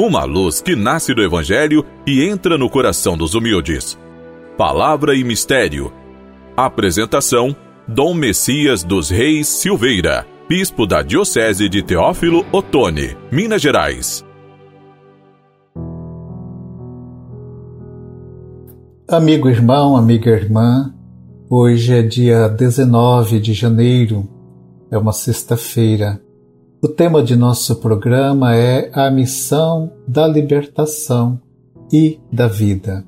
uma luz que nasce do Evangelho e entra no coração dos humildes. Palavra e Mistério. Apresentação: Dom Messias dos Reis Silveira, Bispo da Diocese de Teófilo Otoni, Minas Gerais. Amigo irmão, amiga irmã, hoje é dia 19 de janeiro, é uma sexta-feira. O tema de nosso programa é a missão da libertação e da vida.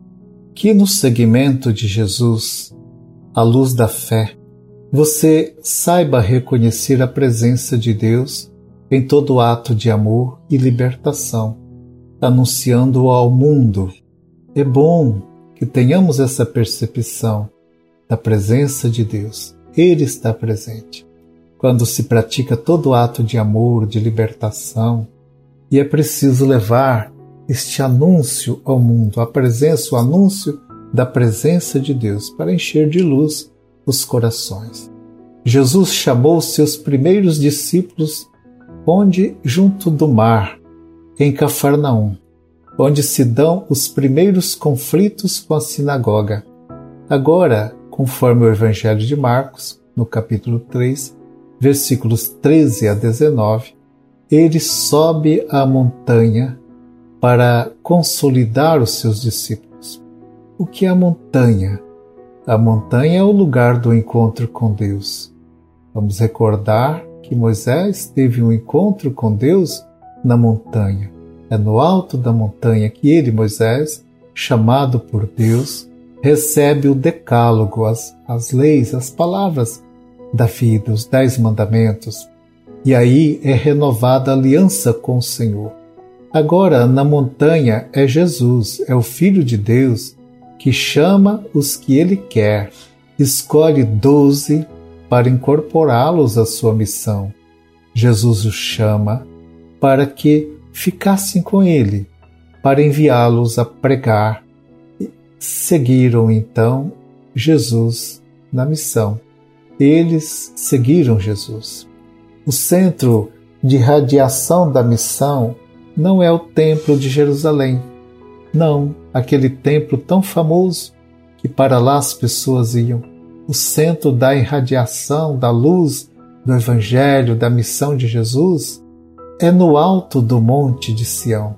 Que no segmento de Jesus, a luz da fé, você saiba reconhecer a presença de Deus em todo ato de amor e libertação, anunciando ao mundo. É bom que tenhamos essa percepção da presença de Deus. Ele está presente quando se pratica todo ato de amor, de libertação, e é preciso levar este anúncio ao mundo, a presença, o anúncio da presença de Deus, para encher de luz os corações. Jesus chamou seus primeiros discípulos onde junto do mar, em Cafarnaum, onde se dão os primeiros conflitos com a sinagoga. Agora, conforme o Evangelho de Marcos, no capítulo 3, versículos 13 a 19, ele sobe a montanha para consolidar os seus discípulos. O que é a montanha? A montanha é o lugar do encontro com Deus. Vamos recordar que Moisés teve um encontro com Deus na montanha. É no alto da montanha que ele, Moisés, chamado por Deus, recebe o decálogo, as, as leis, as palavras da vida, os Dez Mandamentos, e aí é renovada a aliança com o Senhor. Agora, na montanha, é Jesus, é o Filho de Deus, que chama os que ele quer, escolhe doze para incorporá-los à sua missão. Jesus os chama para que ficassem com ele, para enviá-los a pregar. Seguiram então Jesus na missão eles seguiram Jesus. O centro de radiação da missão não é o Templo de Jerusalém. Não, aquele templo tão famoso que para lá as pessoas iam. O centro da irradiação da luz do Evangelho, da missão de Jesus, é no alto do Monte de Sião,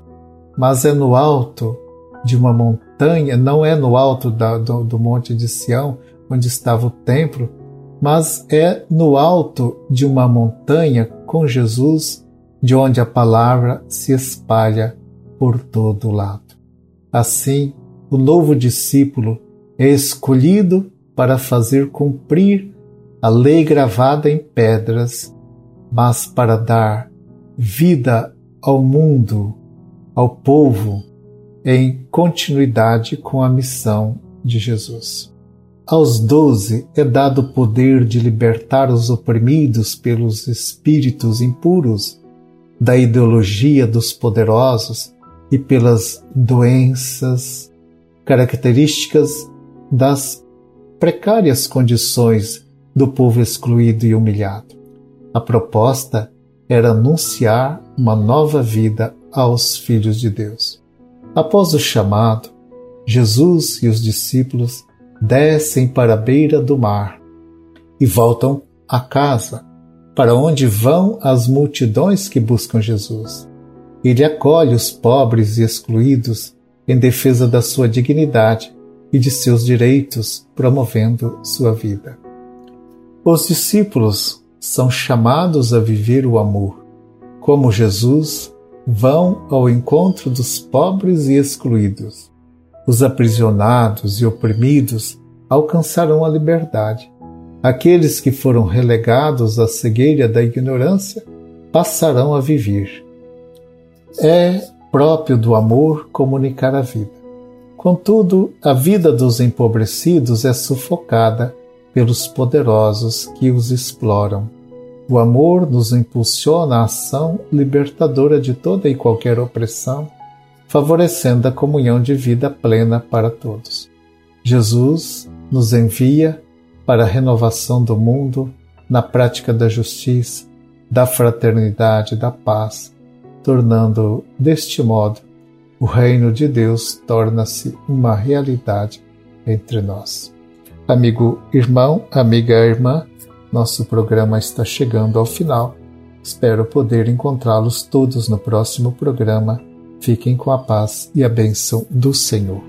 mas é no alto de uma montanha, não é no alto da, do, do Monte de Sião, onde estava o templo, mas é no alto de uma montanha com Jesus, de onde a palavra se espalha por todo lado. Assim, o novo discípulo é escolhido para fazer cumprir a lei gravada em pedras, mas para dar vida ao mundo, ao povo, em continuidade com a missão de Jesus. Aos doze é dado o poder de libertar os oprimidos pelos espíritos impuros, da ideologia dos poderosos e pelas doenças características das precárias condições do povo excluído e humilhado. A proposta era anunciar uma nova vida aos filhos de Deus. Após o chamado, Jesus e os discípulos descem para a beira do mar e voltam a casa, para onde vão as multidões que buscam Jesus. Ele acolhe os pobres e excluídos em defesa da sua dignidade e de seus direitos, promovendo sua vida. Os discípulos são chamados a viver o amor. Como Jesus, vão ao encontro dos pobres e excluídos os aprisionados e oprimidos alcançarão a liberdade. Aqueles que foram relegados à cegueira da ignorância passarão a viver. É próprio do amor comunicar a vida. Contudo, a vida dos empobrecidos é sufocada pelos poderosos que os exploram. O amor nos impulsiona a ação libertadora de toda e qualquer opressão favorecendo a comunhão de vida plena para todos. Jesus nos envia para a renovação do mundo na prática da justiça, da fraternidade, da paz, tornando deste modo o reino de Deus torna-se uma realidade entre nós. Amigo irmão, amiga irmã, nosso programa está chegando ao final. Espero poder encontrá-los todos no próximo programa. Fiquem com a paz e a bênção do Senhor.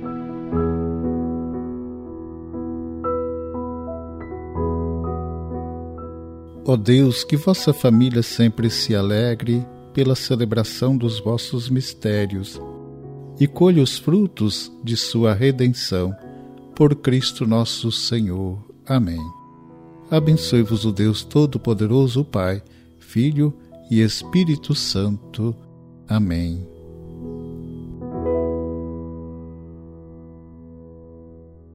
Ó oh Deus, que vossa família sempre se alegre pela celebração dos vossos mistérios e colhe os frutos de sua redenção. Por Cristo nosso Senhor. Amém. Abençoe-vos o Deus Todo-Poderoso, Pai, Filho e Espírito Santo. Amém.